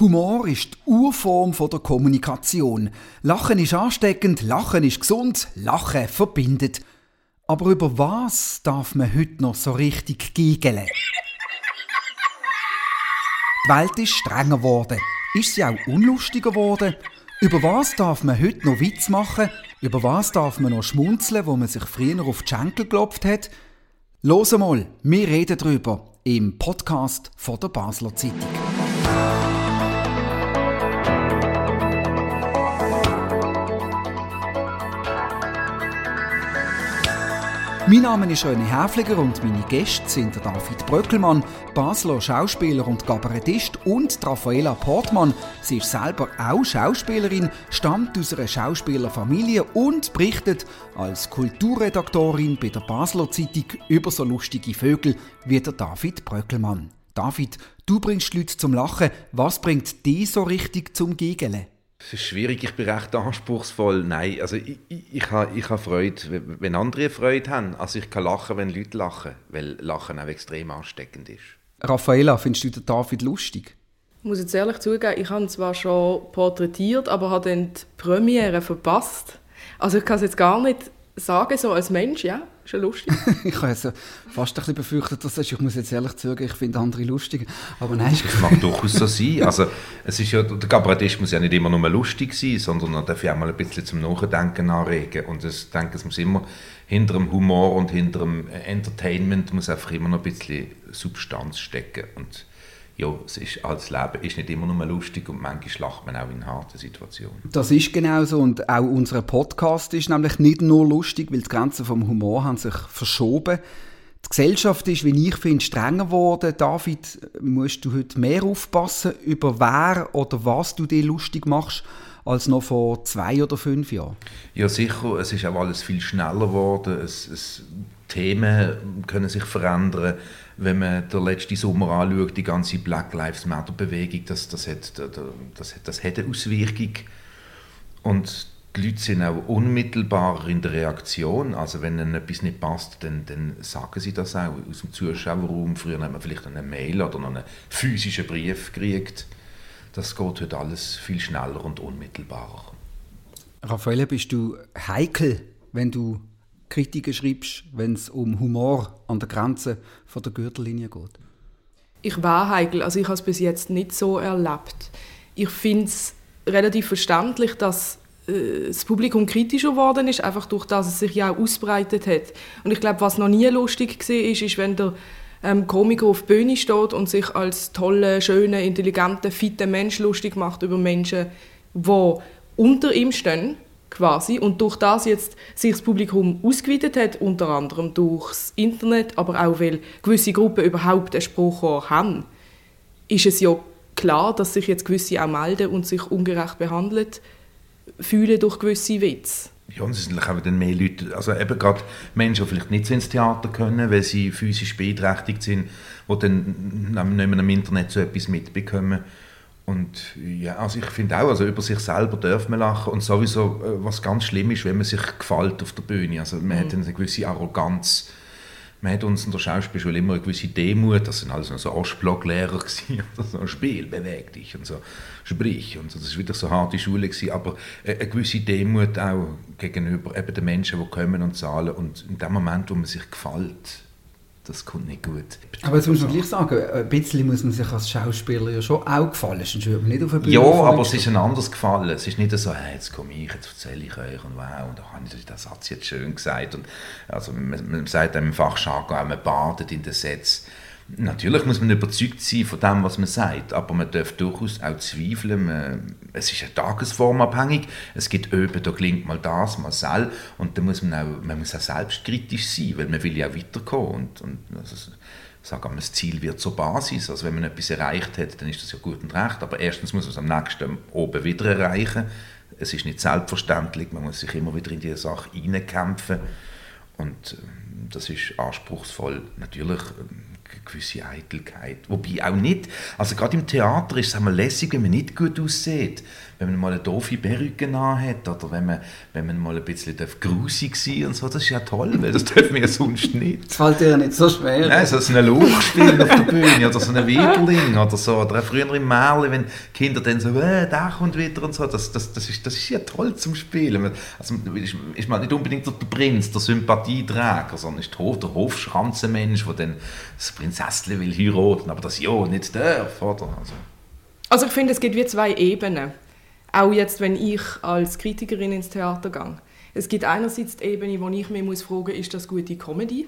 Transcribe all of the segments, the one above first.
Humor ist die Urform der Kommunikation. Lachen ist ansteckend, Lachen ist gesund, Lachen verbindet. Aber über was darf man heute noch so richtig giegeln? Die Welt ist strenger geworden. Ist sie auch unlustiger geworden? Über was darf man heute noch Witz machen? Über was darf man noch schmunzeln, wo man sich früher auf die Schenkel geklopft hat? Los mal, wir reden darüber im Podcast von der Basler Zeitung. Mein Name ist René Häfliger und meine Gäste sind der David Bröckelmann, Basler Schauspieler und Kabarettist und Raffaela Portmann. Sie ist selber auch Schauspielerin, stammt aus einer Schauspielerfamilie und berichtet als Kulturredaktorin bei der Basler Zeitung über so lustige Vögel wie der David Bröckelmann. David, du bringst Leute zum Lachen. Was bringt dich so richtig zum Giggeln? Es ist schwierig, ich bin recht anspruchsvoll. Nein, also ich, ich, ich habe ich ha Freude, wenn andere Freude haben. Also ich kann lachen, wenn Leute lachen, weil Lachen auch extrem ansteckend ist. Raffaella, findest du den David lustig? Ich muss jetzt ehrlich zugeben, ich habe ihn zwar schon porträtiert, aber habe dann die Premiere verpasst. Also ich kann es jetzt gar nicht sagen, so als Mensch, ja, ist ja lustig. ich habe also fast ein bisschen befürchtet, dass ich muss jetzt ehrlich sagen, ich finde andere lustig, aber nein. Das mag durchaus so sein. Also, es ist ja, der Kabarettist muss ja nicht immer nur lustig sein, sondern er darf ja auch mal ein bisschen zum Nachdenken anregen. Und ich denke, es muss immer hinter dem Humor und hinter dem Entertainment muss einfach immer noch ein bisschen Substanz stecken. Und ja, es ist, als Leben ist nicht immer nur lustig und manchmal lacht man auch in harten Situationen. Das ist genau so und auch unser Podcast ist nämlich nicht nur lustig, weil die Grenzen vom Humor haben sich verschoben. Die Gesellschaft ist, wie ich finde, strenger geworden. David, musst du heute mehr aufpassen, über wer oder was du dir lustig machst, als noch vor zwei oder fünf Jahren? Ja, sicher. Es ist auch alles viel schneller geworden. Es, es, Themen können sich verändern wenn man den letzten Sommer anschaut, die ganze Black Lives Matter Bewegung, das, das, hat, das, das hat eine Auswirkung. Und die Leute sind auch unmittelbarer in der Reaktion. Also wenn ihnen etwas nicht passt, dann, dann sagen sie das auch aus dem Zuschauerraum. Früher hat man vielleicht eine Mail oder noch einen physischen Brief gekriegt. Das geht heute alles viel schneller und unmittelbarer. Raffaele, bist du heikel, wenn du Kritiken schreibst, wenn es um Humor an der Grenze von der Gürtellinie geht? Ich war heikel, also ich habe es bis jetzt nicht so erlebt. Ich finde es relativ verständlich, dass äh, das Publikum kritischer geworden ist, einfach durch das es sich ja auch ausbreitet hat. Und ich glaube, was noch nie lustig war, ist, ist, wenn der ähm, Komiker auf der Bühne steht und sich als toller, schöner, intelligenter, fitter Mensch lustig macht über Menschen, die unter ihm stehen quasi und durch das jetzt sich das Publikum ausgeweitet hat, unter anderem durchs Internet, aber auch weil gewisse Gruppen überhaupt einen Spruch haben, ist es ja klar, dass sich jetzt gewisse auch melden und sich ungerecht behandelt fühlen durch gewisse Witze. Ja, und es auch dann mehr Leute, also eben gerade Menschen, die vielleicht nicht ins Theater können, weil sie physisch beeinträchtigt sind, die dann nicht mehr im Internet so etwas mitbekommen. Und ja, also ich finde auch, also über sich selber darf man lachen und sowieso, äh, was ganz schlimm ist, wenn man sich gefällt auf der Bühne. Also man mhm. hat eine gewisse Arroganz. Man hat uns in der Schauspielschule immer eine gewisse Demut, das sind alles so Ostblocklehrer gewesen, so Spiel, beweg dich und so, sprich und so. Das war wieder so eine harte Schule gewesen, aber eine gewisse Demut auch gegenüber eben den Menschen, die kommen und zahlen und in dem Moment, wo man sich gefällt, das kommt nicht gut. Aber jetzt muss man gleich sagen, ein bisschen muss man sich als Schauspieler ja schon auch gefallen, sonst würde man nicht auf eine Bühne Ja, aber es ist ein anderes Gefallen. Es ist nicht so, hey, jetzt komme ich, jetzt erzähle ich euch und wow, und da habe ich den Satz jetzt schön gesagt. Und, also man, man sagt im Fachjargon, man badet in den Sätzen. Natürlich muss man überzeugt sein von dem, was man sagt, aber man darf durchaus auch zweifeln. Es ist ja tagesformabhängig. Es gibt öben, da klingt mal das, mal das. Und da muss man auch, man muss auch selbstkritisch sein, weil man will ja weiterkommen. Und, und also, sagen wir, das Ziel wird zur Basis. Also wenn man etwas erreicht hat, dann ist das ja gut und recht. Aber erstens muss man es am nächsten oben wieder erreichen. Es ist nicht selbstverständlich. Man muss sich immer wieder in diese Sache hineinkämpfen. Und äh, das ist anspruchsvoll. Natürlich gewisse Eitelkeit. Wobei auch nicht, also gerade im Theater ist es einmal lässig, wenn man nicht gut aussieht. Wenn man mal eine doofe Perücke hat oder wenn man, wenn man mal ein bisschen grusig sein und so, das ist ja toll, weil das dürfen wir ja sonst nicht. Das fällt dir ja nicht so schwer. Nein, so ein Loch spielen auf der Bühne oder so ein Weberling oder so, oder früher im Märchen, wenn Kinder dann so, äh, der kommt wieder und so, das, das, das, ist, das ist ja toll zum Spielen. Also ist, ist man nicht unbedingt der Prinz, der Sympathieträger, sondern ist der, Hof, der Hofschranzenmensch, der dann das Prinzesschen will heiraten, aber das ja nicht darf, oder? Also. also ich finde, es gibt wie zwei Ebenen. Auch jetzt, wenn ich als Kritikerin ins Theater gehe. Es gibt einerseits die Ebene, wo ich mich muss fragen ist das gute Comedy?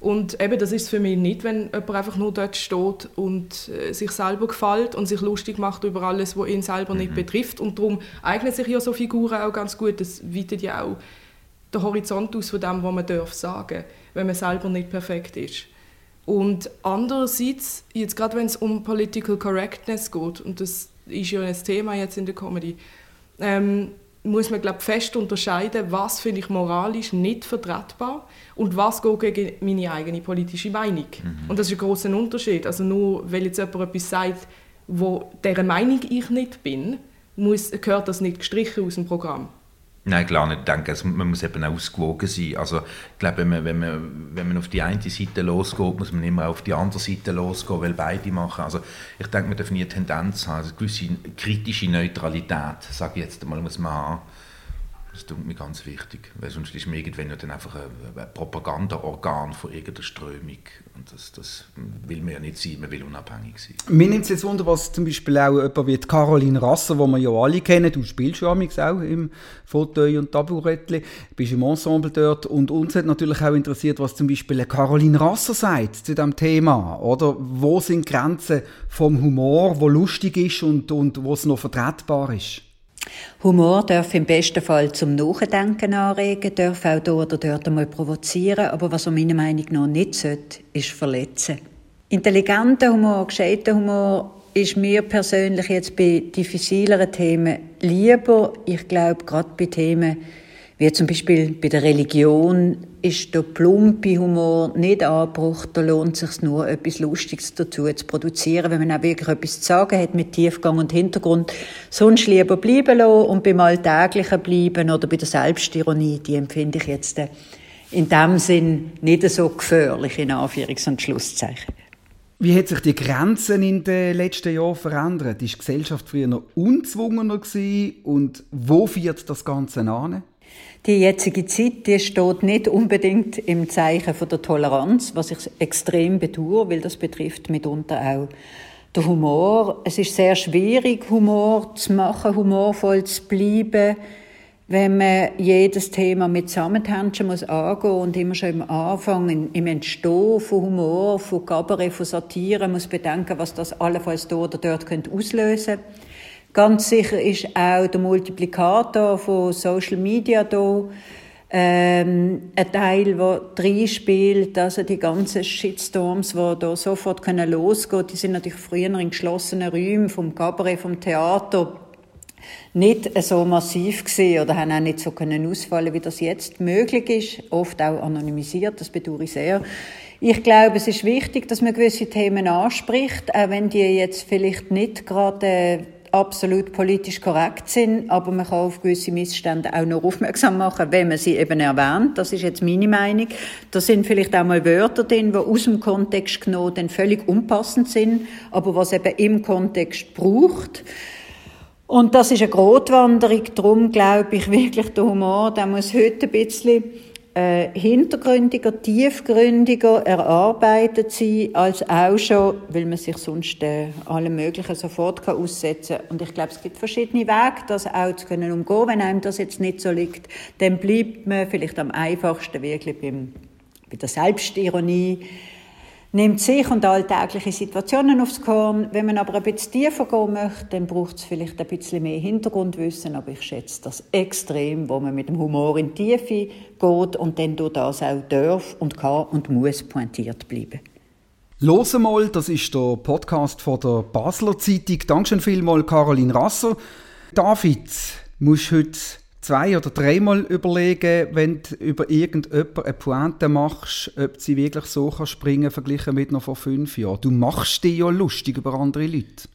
Und eben, das ist es für mich nicht, wenn jemand einfach nur dort steht und äh, sich selber gefällt und sich lustig macht über alles, was ihn selber mhm. nicht betrifft. Und darum eignen sich ja so Figuren auch ganz gut. Das weitet ja auch den Horizont aus von dem, was man darf sagen, wenn man selber nicht perfekt ist. Und andererseits, jetzt gerade wenn es um Political Correctness geht, und das ist ja ein Thema jetzt in der Comedy, ähm, muss man glaub, fest unterscheiden, was finde ich moralisch nicht vertretbar und was geht gegen meine eigene politische Meinung. Mhm. Und das ist ein großer Unterschied. Also nur weil jetzt jemand etwas sagt, wo deren Meinung ich nicht bin, muss, gehört das nicht gestrichen aus dem Programm. Nein, klar nicht. Ich denke, also man muss eben ausgewogen sein. Also, ich glaube, wenn man, wenn, man, wenn man auf die eine Seite losgeht, muss man immer auf die andere Seite losgehen, weil beide machen. Also, ich denke, man darf nie eine Tendenz haben. Also, eine gewisse kritische Neutralität, sage ich jetzt einmal, muss man haben. Das tut mir ganz wichtig, weil sonst ist man irgendwann dann einfach ein, Propagandaorgan von irgendeiner Strömung und das, das will man ja nicht sein, man will unabhängig sein. Mir nimmt es jetzt Wunder, was zum Beispiel auch jemand wie Caroline Rasser, die wir ja alle kennen, du spielst ja auch im Fauteuil und Taburettli, bist im Ensemble dort und uns hat natürlich auch interessiert, was zum Beispiel Caroline Rasser sagt zu diesem Thema, oder? Wo sind Grenzen vom Humor, wo lustig ist und, und wo es noch vertretbar ist? Humor darf im besten Fall zum Nachdenken anregen, darf auch dort oder dort einmal provozieren, aber was er meiner Meinung nach nicht sollte, ist verletzen. Intelligenter Humor, gescheiter Humor ist mir persönlich jetzt bei diffizileren Themen lieber. Ich glaube, gerade bei Themen wie zum Beispiel bei der Religion ist der plumpe Humor nicht angebracht. Da lohnt es sich nur, etwas Lustiges dazu zu produzieren, wenn man auch wirklich etwas zu sagen hat mit Tiefgang und Hintergrund. Sonst lieber bleiben lassen und beim Alltäglichen bleiben oder bei der Selbstironie, die empfinde ich jetzt äh, in dem Sinn nicht so gefährlich, in Anführungs- und Schlusszeichen. Wie hat sich die Grenzen in den letzten Jahren verändert? Ist die Gesellschaft früher noch unzwungener? Und wo führt das Ganze an? Die jetzige Zeit die steht nicht unbedingt im Zeichen von der Toleranz, was ich extrem betue, weil das betrifft mitunter auch der Humor. Es ist sehr schwierig, Humor zu machen, humorvoll zu bleiben, wenn man jedes Thema mit Zusammenhängen muss angehen und immer schon im Anfang, im Entstehen von Humor, von Kabarett, von Satire muss bedenken, was das allenfalls dort oder dort auslösen könnte. Ganz sicher ist auch der Multiplikator von Social Media da. Ähm, ein Teil, der drin spielt, also die ganzen Shitstorms, die da sofort können losgehen, die sind natürlich früher in geschlossenen Räumen vom Cabaret, vom Theater nicht so massiv gesehen oder haben auch nicht so können ausfallen, wie das jetzt möglich ist. Oft auch anonymisiert, das bedauere ich sehr. Ich glaube, es ist wichtig, dass man gewisse Themen anspricht, auch wenn die jetzt vielleicht nicht gerade absolut politisch korrekt sind, aber man kann auf gewisse Missstände auch noch aufmerksam machen, wenn man sie eben erwähnt. Das ist jetzt meine Meinung. Da sind vielleicht auch mal Wörter drin, die aus dem Kontext genommen dann völlig unpassend sind, aber was eben im Kontext braucht. Und das ist eine Grotwanderung. Darum glaube ich wirklich, der Humor, der muss heute ein bisschen äh, hintergründiger, tiefgründiger erarbeitet sein, als auch schon, weil man sich sonst äh, allem Möglichen sofort kann aussetzen kann. Und ich glaube, es gibt verschiedene Wege, das auch zu können umgehen. Wenn einem das jetzt nicht so liegt, dann bleibt man vielleicht am einfachsten wirklich beim, bei der Selbstironie, nimmt sich und alltägliche Situationen aufs Korn. Wenn man aber ein bisschen tiefer gehen möchte, dann braucht es vielleicht ein bisschen mehr Hintergrundwissen, aber ich schätze das extrem, wo man mit dem Humor in die Tiefe geht und dann durch das auch darf und kann und muss pointiert bleiben. Los mal, das ist der Podcast von der Basler Zeitung. Dankeschön vielmals, Caroline Rasser. David, musst heute zwei oder dreimal überlegen, wenn du über irgendjemand eine Pointe machst, ob sie wirklich so kann springen verglichen mit noch vor fünf Jahren. Du machst dich ja lustig über andere Leute.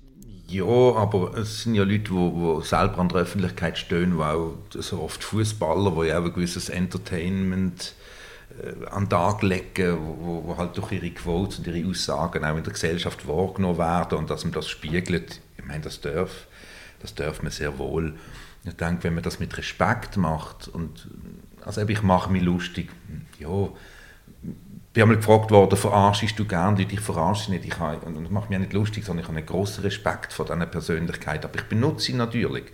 Ja, aber es sind ja Leute, die, selber an der Öffentlichkeit stehen, die auch so oft Fußballer, die auch ein gewisses Entertainment äh, an den Tag legen, wo, wo, halt durch ihre Quotes und ihre Aussagen auch in der Gesellschaft wahrgenommen werden und dass man das spiegelt. Ich meine, das darf, das darf man sehr wohl. Ich denke, wenn man das mit Respekt macht und also ich mache mich lustig, ja, ich bin einmal gefragt worden, verarschst du gern Leute? Ich verarsche nicht. Ich habe, und das macht mich nicht lustig, sondern ich habe einen grossen Respekt vor dieser Persönlichkeit. Aber ich benutze sie natürlich.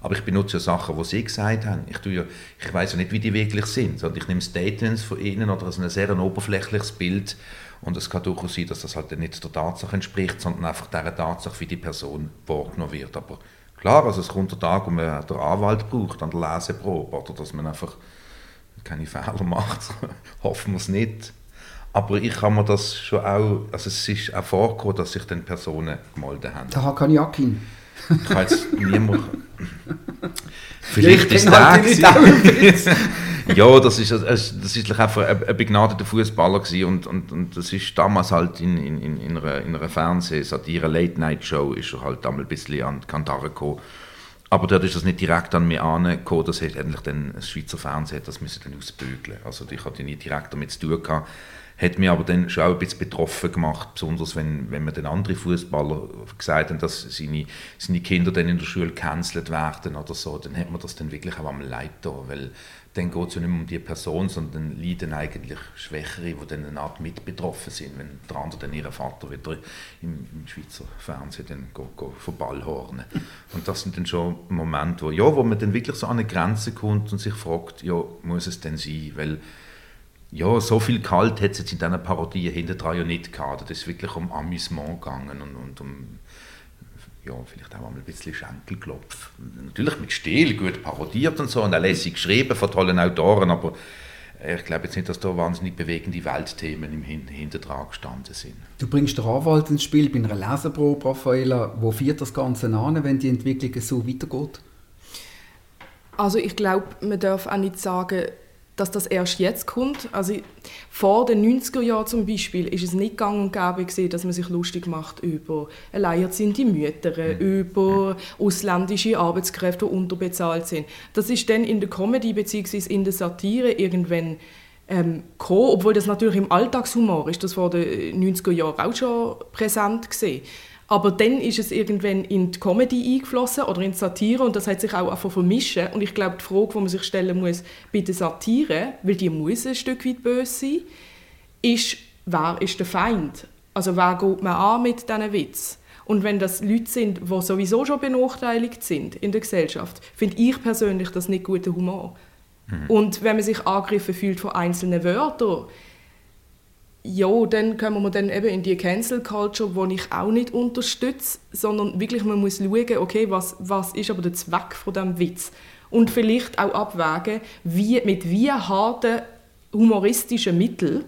Aber ich benutze ja Sachen, die sie gesagt haben. Ich, ja, ich weiß ja nicht, wie die wirklich sind, sondern ich nehme Statements von ihnen oder ein sehr oberflächliches Bild und es kann durchaus sein, dass das halt nicht der Tatsache entspricht, sondern einfach der Tatsache, wie die Person wahrgenommen wird. Aber klar, also es kommt der Tag, wo man den Anwalt braucht an der Leseprobe oder dass man einfach keine Fehler macht. Hoffen wir es nicht. Aber ich kann mir das schon auch, also es ist auch vorgekommen, dass sich dann Personen gemeldet haben. Der Hakan Yakin. Ich kann jetzt niemand... Vielleicht ja, ist der halt Ja, das ist, das ist einfach ein, begnadeter Fußballer und, und, und das ist damals halt in, in, in einer, in einer Fernsehsatire, Late-Night-Show, ist er halt damals ein bisschen an die Kantare gekommen. Aber dort ist das nicht direkt an mich angekommen, das hat endlich dann das Schweizer Fernsehen das müssen dann ausbügeln. Also ich hatte nicht direkt damit zu tun gehabt hat mich aber dann schon auch ein bisschen betroffen gemacht, besonders wenn, wenn mir dann andere Fußballer gesagt haben, dass seine, seine Kinder dann in der Schule gecancelt werden oder so, dann hat man das dann wirklich auch am Leid da, weil dann geht es ja nicht mehr um die Person, sondern dann leiden eigentlich Schwächere, die dann eine Art mit betroffen sind, wenn der andere dann ihren Vater wieder im, im Schweizer Fernsehen dann go, go von Ball hornen. Und das sind dann schon Momente, wo, ja, wo man dann wirklich so an eine Grenze kommt und sich fragt, ja, muss es denn sein, weil ja, so viel kalt hat es jetzt in diesen Parodien hinterher ja nicht gehabt. Das ist wirklich um Amüsement gegangen und, und um ja, vielleicht auch mal ein bisschen Schenkelklopf. Natürlich mit Stil, gut parodiert und so und auch lässig geschrieben von tollen Autoren, aber ich glaube jetzt nicht, dass da wahnsinnig bewegende Weltthemen im Hintertrag gestanden sind. Du bringst den Anwalt ins Spiel bei einer Leserprobe, Raffaella. Wo führt das Ganze an, wenn die Entwicklung so weitergeht? Also ich glaube, man darf auch nicht sagen, dass das erst jetzt kommt. Also vor den 90er Jahren zum Beispiel ist es nicht gang und gäbe gewesen, dass man sich lustig macht über alleinerziehende Mütter, mhm. über ausländische Arbeitskräfte, die unterbezahlt sind. Das ist dann in der Comedy bzw. in der Satire irgendwann ähm, gekommen, obwohl das natürlich im Alltagshumor ist, das vor den 90er Jahren auch schon präsent gesehen. Aber dann ist es irgendwann in die Comedy eingeflossen oder in die Satire und das hat sich auch einfach vermischen. Und ich glaube, die Frage, die man sich stellen muss bei der Satire, weil die muss ein Stück weit böse sein, ist, wer ist der Feind? Also wer geht man an mit diesen Witz? Und wenn das Leute sind, die sowieso schon benachteiligt sind in der Gesellschaft, finde ich persönlich das nicht guter Humor. Mhm. Und wenn man sich angegriffen fühlt von einzelnen Wörtern, ja, dann kommen wir dann eben in die Cancel Culture, die ich auch nicht unterstütze, sondern wirklich man muss schauen, okay, was, was ist aber der Zweck von dem Witz und vielleicht auch abwägen, wie, mit wie harten humoristischen Mitteln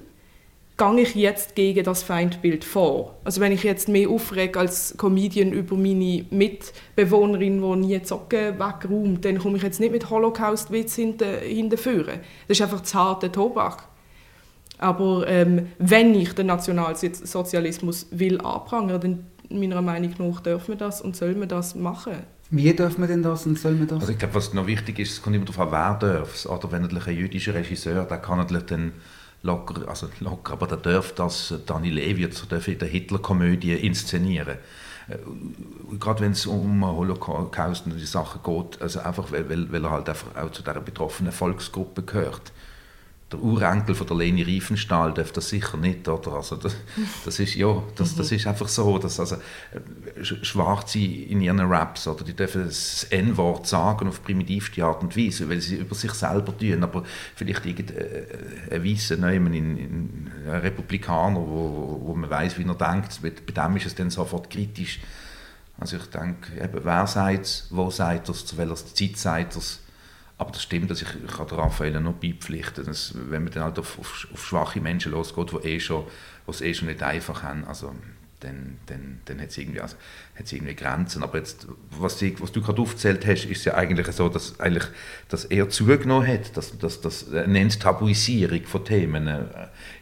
gehe ich jetzt gegen das Feindbild vor. Also wenn ich jetzt mehr aufrege als Comedian über meine Mitbewohnerin, die nie Zocken wegräumt, dann komme ich jetzt nicht mit Holocaust-Witz hinterführen. Das ist einfach zu harter Tobak. Aber ähm, wenn ich den Nationalsozialismus will anprangern, dann meiner Meinung nach dürfen wir das und soll man das machen. Wie dürfen wir denn das und soll man das? Also ich glaube, was noch wichtig ist, es kommt immer darauf an, wer darf Oder wenn natürlich ein jüdischer Regisseur, der kann natürlich dann locker, also locker, aber der darf das, Dani Levy, darf in der Hitler-Komödie inszenieren. Äh, gerade wenn es um Holocaust und die Sachen geht, also einfach, weil, weil, weil er halt einfach auch zu dieser betroffenen Volksgruppe gehört der Urenkel von der Leni Riefenstahl darf das sicher nicht, oder? Also das, das ist ja, das, das ist einfach so, dass also äh, Schwarze in ihren Raps oder die dürfen das N-Wort sagen auf primitivste Art und Weise, weil sie über sich selber tun, aber vielleicht irgendein äh, ein Weißer in, in ein Republikaner, wo, wo man weiß, wie er denkt, bei dem ist es dann sofort kritisch. Also ich denke, eben, wer sagt es, wo sagt es, zu welcher Zeit sagt es, aber das stimmt, dass ich, ich kann Raphael noch beipflichten, dass, wenn man dann halt auf, auf, auf schwache Menschen losgeht, die eh es eh schon nicht einfach haben, also dann, dann, dann hat es irgendwie, also, irgendwie Grenzen. Aber jetzt, was, die, was du gerade aufgezählt hast, ist ja eigentlich so, dass eigentlich das eher zugenommen hat, dass, dass, dass eine Enttabuisierung von Themen äh,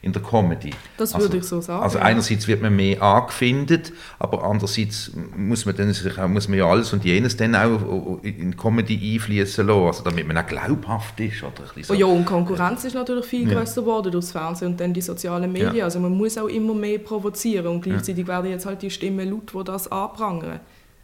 in der Comedy. Das also, würde ich so sagen. Also einerseits wird man mehr angefindet, aber andererseits muss man, dann sich muss man ja alles und jenes dann auch in Comedy einfließen lassen, also damit man auch glaubhaft ist. Oder so. Oh ja, und Konkurrenz ist natürlich viel ja. größer geworden durchs Fernsehen und dann die sozialen Medien. Ja. Also man muss auch immer mehr provozieren und gleichzeitig ja. werden jetzt halt die Stimmen laut, die das anprangern.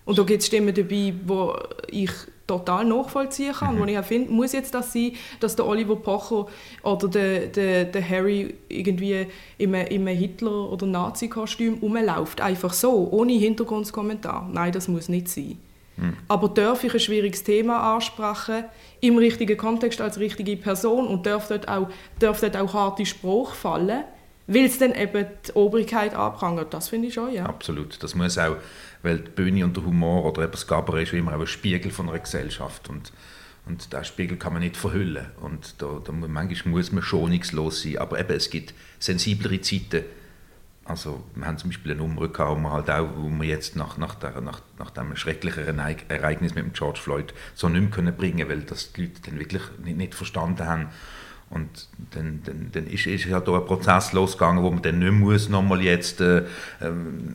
Und da gibt es Stimmen dabei, wo ich total nachvollziehen kann, mhm. wo ich auch finde, muss jetzt das sein, dass der Oliver Pocher oder der, der, der Harry irgendwie in einem, Hitler- oder Nazi-Kostüm rumläuft, einfach so, ohne Hintergrundkommentar. Nein, das muss nicht sein. Mhm. Aber darf ich ein schwieriges Thema ansprechen, im richtigen Kontext als richtige Person und darf dort auch, darf dort auch harte Spruch fallen, weil es dann eben die Obrigkeit anprangert. Das finde ich schon, ja. Absolut. Das muss auch, weil die Bühne und der Humor oder eben das Kabarett ist immer auch ein Spiegel von einer Gesellschaft und und diesen Spiegel kann man nicht verhüllen. Und da, da, manchmal muss man schonungslos sein. Aber eben, es gibt sensiblere Zeiten. Also, wir haben zum Beispiel eine Nummer gehabt, wo wir, halt auch, wo wir jetzt nach, nach, der, nach, nach dem schrecklichen Ereignis mit dem George Floyd so nicht mehr können bringen weil das die Leute dann wirklich nicht, nicht verstanden haben, und dann, dann, dann ist, ist ja da ein Prozess losgegangen, wo man dann nicht muss nochmal jetzt äh, ähm,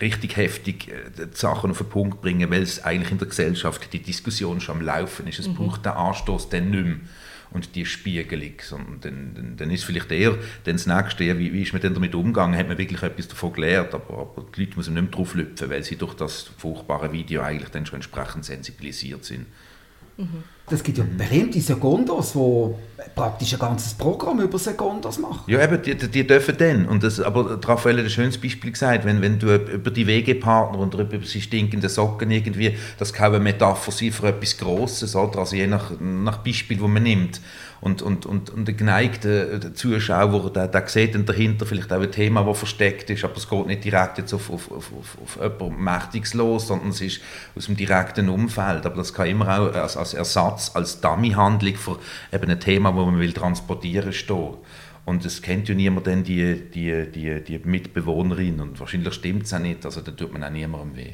richtig heftig äh, die Sachen auf den Punkt bringen, weil es eigentlich in der Gesellschaft die Diskussion schon am Laufen ist. Es mhm. braucht den Anstoß dann nicht mehr und die Spiegelung. Sondern dann, dann, dann ist vielleicht eher dann das Nächste, wie, wie ist man denn damit umgegangen, hat man wirklich etwas davon gelernt, aber, aber die Leute müssen nicht mehr drauf lüpfen, weil sie durch das furchtbare Video eigentlich dann schon entsprechend sensibilisiert sind. Es gibt ja berühmte Segundos, die praktisch ein ganzes Programm über Segundos machen. Ja, eben, die, die dürfen dann. Und das, aber Raphael hat ein schönes Beispiel gesagt, wenn, wenn du über die Wegepartner und über die stinkenden Socken irgendwie, das kann eine Metapher sein für etwas Grosses, oder? also je nach, nach Beispiel, das man nimmt und, und, und, und der geneigte äh, Zuschauer, der, der sieht dann dahinter vielleicht auch ein Thema, das versteckt ist, aber es geht nicht direkt jetzt auf, auf, auf, auf, auf jemand Mächtiges los, sondern es ist aus dem direkten Umfeld. Aber das kann immer auch als, als Ersatz, als Dummy-Handlung für eben ein Thema, das man will transportieren stehen. Und es kennt ja niemand dann die, die, die, die Mitbewohnerin und wahrscheinlich stimmt es auch nicht, also da tut man auch niemandem weh.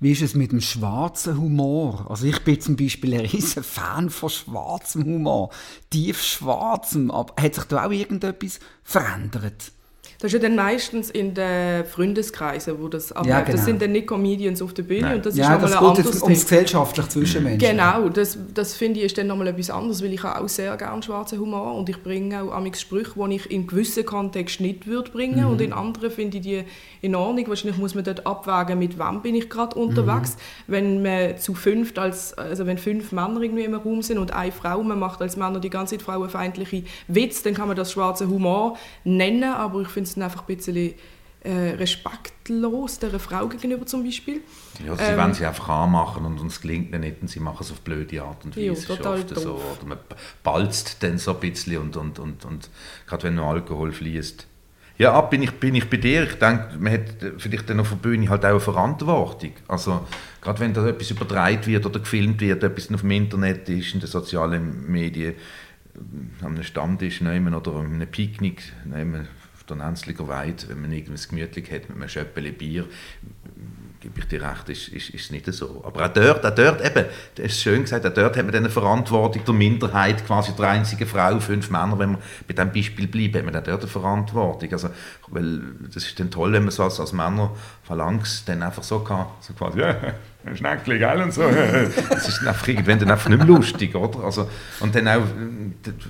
Wie ist es mit dem schwarzen Humor? Also ich bin zum Beispiel ein riesen Fan von schwarzem Humor, tief schwarzem, aber hat sich da auch irgendetwas verändert? Das ist ja dann meistens in den Freundeskreisen, wo das aber ja, genau. Das sind dann nicht Comedians auf der Bühne und das ja, ist nochmal ein anderes ums gesellschaftlich Zwischenmenschen. Genau, das, das finde ich ist dann nochmal etwas anderes, weil ich habe auch sehr gerne schwarzen Humor und ich bringe auch amix Sprüche, die ich in gewissen Kontexten nicht würde bringen mhm. und in anderen finde ich die in Ordnung. Wahrscheinlich muss man dort abwägen, mit wem bin ich gerade unterwegs. Mhm. Wenn man zu fünft, als, also wenn fünf Männer irgendwie im Raum sind und eine Frau, man macht als Männer die ganze Zeit frauenfeindliche Witze, dann kann man das schwarze Humor nennen, aber ich finde es einfach ein bisschen äh, respektlos der Frau gegenüber zum Beispiel. Ja, sie ähm, wollen sie einfach anmachen und uns gelingt nicht und sie machen es auf blöde Art und Weise. Ja, total oft so. Oder man balzt dann so ein bisschen und, und, und, und gerade wenn noch Alkohol fließt. Ja, bin ich, bin ich bei dir. Ich denke, man hat vielleicht dann auf der Bühne halt auch eine Verantwortung. Also, gerade wenn da etwas übertragen wird oder gefilmt wird, etwas auf dem Internet ist, in den sozialen Medien, an einem Stammtisch nehmen oder an einem Picknick nehmen, der Nenzliger Weide, wenn man irgendwas gemütlich hat mit einem Schöppeli Bier, gebe ich dir recht, ist, ist, ist nicht so. Aber auch dort, auch dort eben, das ist schön gesagt, auch dort hat man eine Verantwortung der Minderheit, quasi der einzige Frau, fünf Männer, wenn wir bei diesem Beispiel bleiben, hat man auch dort eine Verantwortung. Also, weil das ist dann toll, wenn man so als, als Männer Phalanx dann einfach so kann, so quasi, Schneckli, gell, und so. Das ist dann einfach irgendwann dann einfach nicht mehr lustig, oder? Also, und dann auch,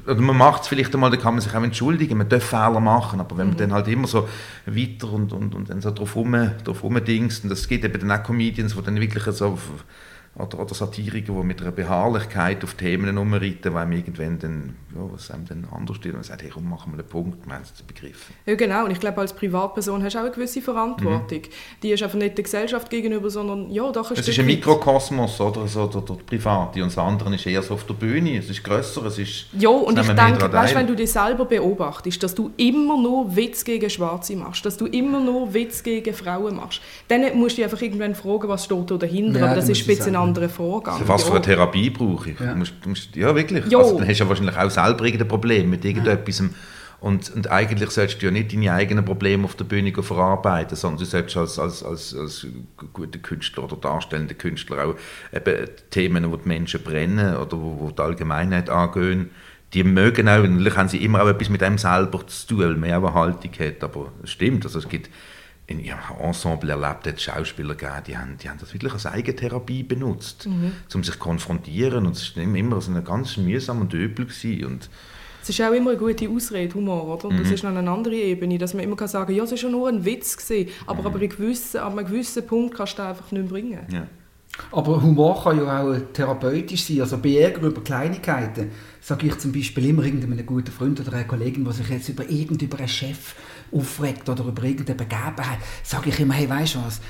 oder man macht es vielleicht einmal, da kann man sich auch entschuldigen, man darf Fehler machen, aber wenn man mhm. dann halt immer so weiter und, und, und dann so drauf, rum, drauf rumdingst, und das geht eben dann auch Comedians, die dann wirklich so auf, oder, oder Satiriker, die mit einer Beharrlichkeit auf Themen umreiten, weil man irgendwann dann, ja, was einem dann anders steht und sagt, hey, komm, machen wir den Punkt, wir haben es begriffen. Ja, genau. Und ich glaube, als Privatperson hast du auch eine gewisse Verantwortung. Mhm. Die ist einfach nicht der Gesellschaft gegenüber, sondern, ja, doch ein Es ist ein Mikrokosmos, oder, so, der, der, Private, und das andere ist eher so auf der Bühne, es ist grösser, es ist... Ja, und ich denke, weißt, wenn du dich selber beobachtest, dass du immer nur Witz gegen Schwarze machst, dass du immer nur Witz gegen Frauen machst, dann musst du dich einfach irgendwann fragen, was steht da dahinter, ja, aber das ist ein bisschen anderen Vorgang. Was für eine Therapie brauche ich? Ja, musst, musst, ja wirklich. Ja. Also, dann hast du ja wahrscheinlich auch selber ein Problem mit irgendetwas. Und, und eigentlich solltest du ja nicht deine eigenen Probleme auf der Bühne verarbeiten, sondern du solltest als, als, als, als guter Künstler oder darstellender Künstler auch eben Themen, wo die Menschen brennen oder wo, wo die Allgemeinheit angehen, die mögen auch, natürlich haben sie immer auch etwas mit dem selber zu tun, weil man auch eine Haltung hat, aber es stimmt, also es gibt in ihrem Ensemble erlebt hat Schauspieler gegeben, die haben, die haben das wirklich als Eigentherapie benutzt, mhm. um sich zu konfrontieren und es war immer so eine ganz mühsam und übel und es ist auch immer eine gute Ausrede, Humor, oder? Und das mhm. ist noch eine andere Ebene, dass man immer kann sagen kann, ja, es war schon nur ein Witz, gewesen, aber mhm. ab, einem gewissen, ab einem gewissen Punkt kannst du einfach nicht mehr bringen. Ja. Aber Humor kann ja auch therapeutisch sein, also bei Ärger über Kleinigkeiten sage ich zum Beispiel immer irgendeinem guten Freund oder einer Kollegin, der sich jetzt über irgendeinen Chef aufregt oder über irgendeine Begebenheit, sage ich immer, hey, weißt du was,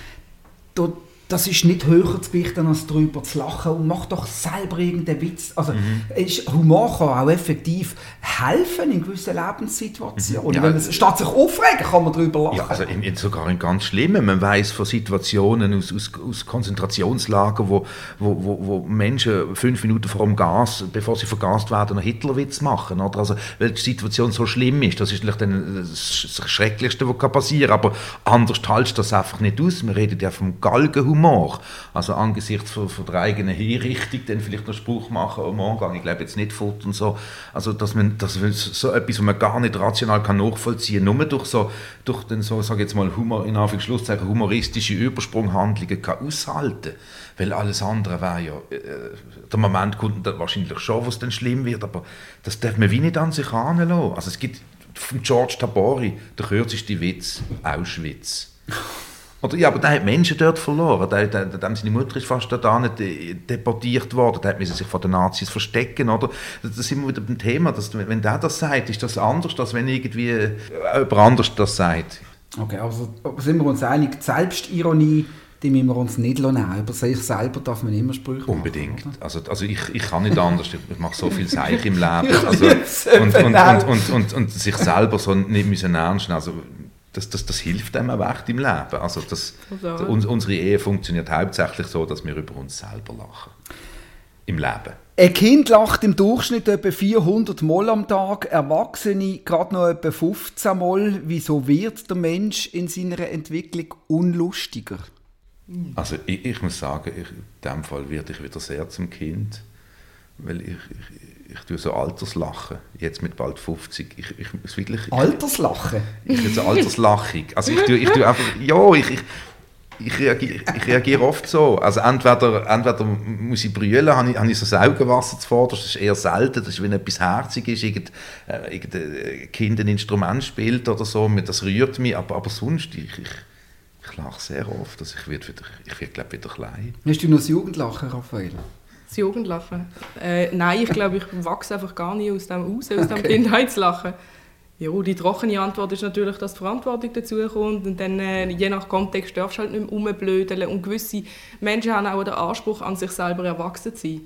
das ist nicht höher zu gewichten, als darüber zu lachen und mach doch selber irgendeinen Witz. Also mhm. ist, Humor kann auch effektiv helfen in gewissen Lebenssituationen. Mhm. Ja, Wenn es, statt sich aufregen, kann man darüber lachen. Ja, also in, in sogar in ganz schlimmen. Man weiß von Situationen aus, aus, aus Konzentrationslagern, wo, wo, wo, wo, Menschen fünf Minuten vor dem Gas, bevor sie vergast werden, einen Hitlerwitz machen. Oder? Also, weil die Situation so schlimm ist. Das ist vielleicht das Schrecklichste, was passieren kann. Aber anders haltest du das einfach nicht aus. Wir reden ja vom Galgenhumor Humor. Also angesichts von, von der eigenen Hinrichtung dann vielleicht noch Spruch machen, oh morgen ich glaube jetzt nicht fort und so. Also dass man, das so etwas, was man gar nicht rational kann nachvollziehen, nur durch so, durch den so, sage jetzt mal Humor, in Anführungszeichen humoristische Übersprunghandlungen kann aushalten. Weil alles andere wäre ja, äh, der Moment kommt dann wahrscheinlich schon, wo es dann schlimm wird, aber das darf man wie nicht an sich heranlassen. Also es gibt von George Tabori, der kürzeste Witz, Auschwitz. Oder, ja, aber der hat Menschen dort verloren. Der, der, der, seine Mutter ist fast da nicht deportiert worden. Der musste sich vor den Nazis verstecken. Oder? Das sind wir wieder beim Thema. Dass, wenn der das sagt, ist das anders, als wenn irgendwie jemand anders das sagt. Okay, also sind wir uns einig, die Selbstironie die müssen wir uns nicht nehmen. Über sich selber darf man immer Sprüche Unbedingt. Machen, also, also ich, ich kann nicht anders. Ich mache so viel Seich im Leben. Also, und, und, und, und, und, und, sich selber so nicht müssen ernst nehmen. Also, das, das, das hilft einem auch echt im Leben. Also das, das, unsere Ehe funktioniert hauptsächlich so, dass wir über uns selber lachen. Im Leben. Ein Kind lacht im Durchschnitt etwa 400 Mal am Tag, Erwachsene gerade noch etwa 15 Mal. Wieso wird der Mensch in seiner Entwicklung unlustiger? Also ich, ich muss sagen, ich, in diesem Fall werde ich wieder sehr zum Kind, weil ich, ich ich tue so Alterslachen, jetzt mit bald 50. Ich, ich, ich wirklich, Alterslachen? Ich, ich so Alterslachung. Also ich tue, ich tue einfach, ja, ich, ich, ich, reagiere, ich reagiere oft so. Also entweder, entweder muss ich brüllen, habe ich, habe ich so das Augenwasser zuvor, das ist eher selten, das ist, wenn etwas herzig ist, irgendein, äh, irgendein Kind ein Instrument spielt oder so, das rührt mich, aber, aber sonst, ich, ich, ich lache sehr oft, also ich werde, wieder, ich werde glaube wieder klein. Hast du noch das Jugendlachen, Raphael? Das Jugendlachen? Äh, nein, ich glaube, ich wachse einfach gar nicht aus dem raus, aus dem Kindheitslachen. Ja, die trockene Antwort ist natürlich, dass die Verantwortung dazu kommt und dann äh, je nach Kontext darfst du halt nicht mehr rumblödeln und gewisse Menschen haben auch den Anspruch an sich selber erwachsen zu sein.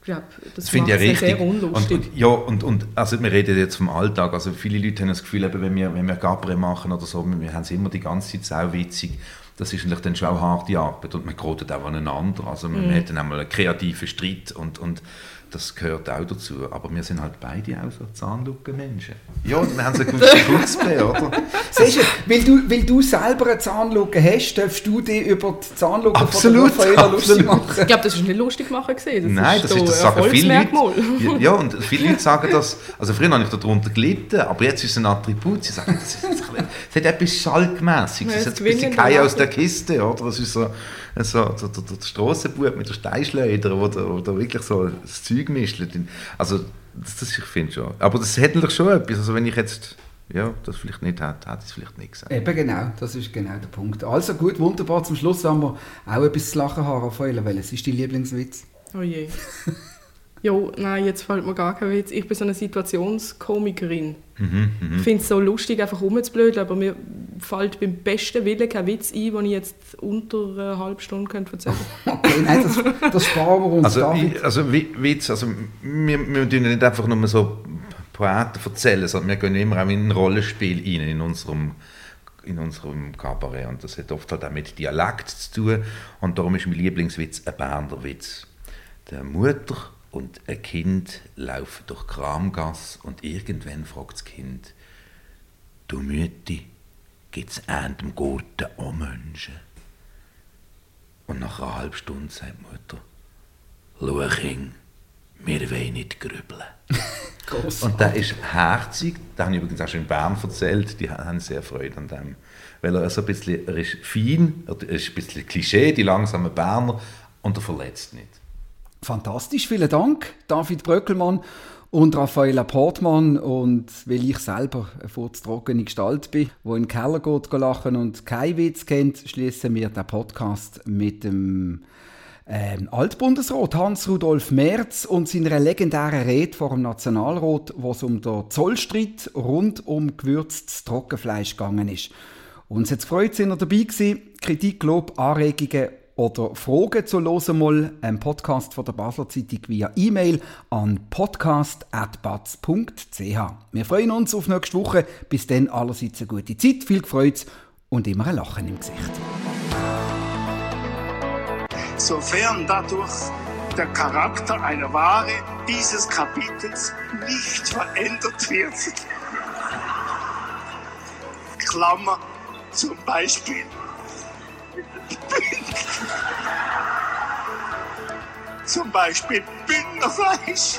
Ich glaube, das, das finde ich ja richtig. sehr unlustig. Und, und, ja, und, und also wir reden jetzt vom Alltag, also viele Leute haben das Gefühl, eben, wenn wir, wenn wir Gabre machen oder so, wir haben es immer die ganze Zeit sau witzig das ist natürlich dann schon auch harte Arbeit und man gerät auch aneinander. Also man, man hat dann einmal einen kreativen Streit und, und das gehört auch dazu. Aber wir sind halt beide auch so Zahnlückenmenschen. Ja, wir haben so einen guten Putzbär, oder? Siehst du, weil du, weil du selber eine Zahnlücke hast, darfst du dich über die Zahnlücke absolut, von der lustig machen. Ich glaube, das ist nicht lustig machen gesehen. Nein, das, ist, das sagen viele Leute. Ja, und viele Leute sagen das, also früher habe ich darunter gelitten, aber jetzt ist es ein Attribut. Sie sagen, das, ist, das hat etwas Schalkmässiges, das hat ein bisschen Kai aus der Kiste, oder? Das ist so so, der, der, der Strassenbub mit der Steinschleuder, wo wirklich so das Zeug mischt. Also, das, das ich finde schon. Aber das hätte natürlich schon etwas. Also, wenn ich jetzt ja, das vielleicht nicht hätte, hätte ich es vielleicht nicht gesagt. Eben genau, das ist genau der Punkt. Also gut, wunderbar. Zum Schluss haben wir auch etwas zu lachen haben, Raphael. Welches ist dein Lieblingswitz? Oh je. Jo, nein, jetzt fällt mir gar kein Witz. Ich bin so eine Situationskomikerin. Mhm, mh. Ich finde es so lustig, einfach rumzublöden, aber mir fällt beim besten Willen kein Witz ein, den ich jetzt unter einer halben Stunde könnte erzählen könnte. okay, nein, das, das sparen wir uns. Also, ich, also Witz, also wir, wir tun nicht einfach nur so Poeten erzählen, sondern wir gehen immer auch in ein Rollenspiel rein, in unserem in unserem Kabarett. Und das hat oft halt auch mit Dialekt zu tun. Und darum ist mein Lieblingswitz ein Berner Witz. Der Mutter und ein Kind laufen durch Kramgass und irgendwann fragt das Kind, Du Mütti, gibt's an dem Gurten auch Menschen? Und nach einer halben Stunde sagt die Mutter, schau Kind, wir wollen nicht grübeln. und das ist herzig, das habe ich übrigens auch schon in Bern erzählt, die haben sehr Freude an dem. Weil er so ein bisschen, er ist fein, er ist ein bisschen Klischee, die langsamen Berner, und er verletzt nicht. Fantastisch, vielen Dank, David Bröckelmann und Raffaella Portmann. Und weil ich selber eine furztrockene Gestalt bin, wo in den Keller geht lachen und keinen Witz kennt, schließen wir den Podcast mit dem ähm, Altbundesrat Hans-Rudolf Merz und seiner legendären Rede vor dem Nationalrat, wo es um den Zollstreit rund um gewürztes Trockenfleisch gegangen ist. Uns hat es gefreut, sind ihr dabei gewesen. Kritik, Lob, Anregungen oder Fragen zu hören mal einen Podcast von der Basler Zeitung via E-Mail an podcast.batz.ch. Wir freuen uns auf nächste Woche. Bis dann allerseits eine gute Zeit, viel Freude und immer ein Lachen im Gesicht. Sofern dadurch der Charakter einer Ware dieses Kapitels nicht verändert wird. Klammer zum Beispiel Zum Beispiel Bündnerfleisch.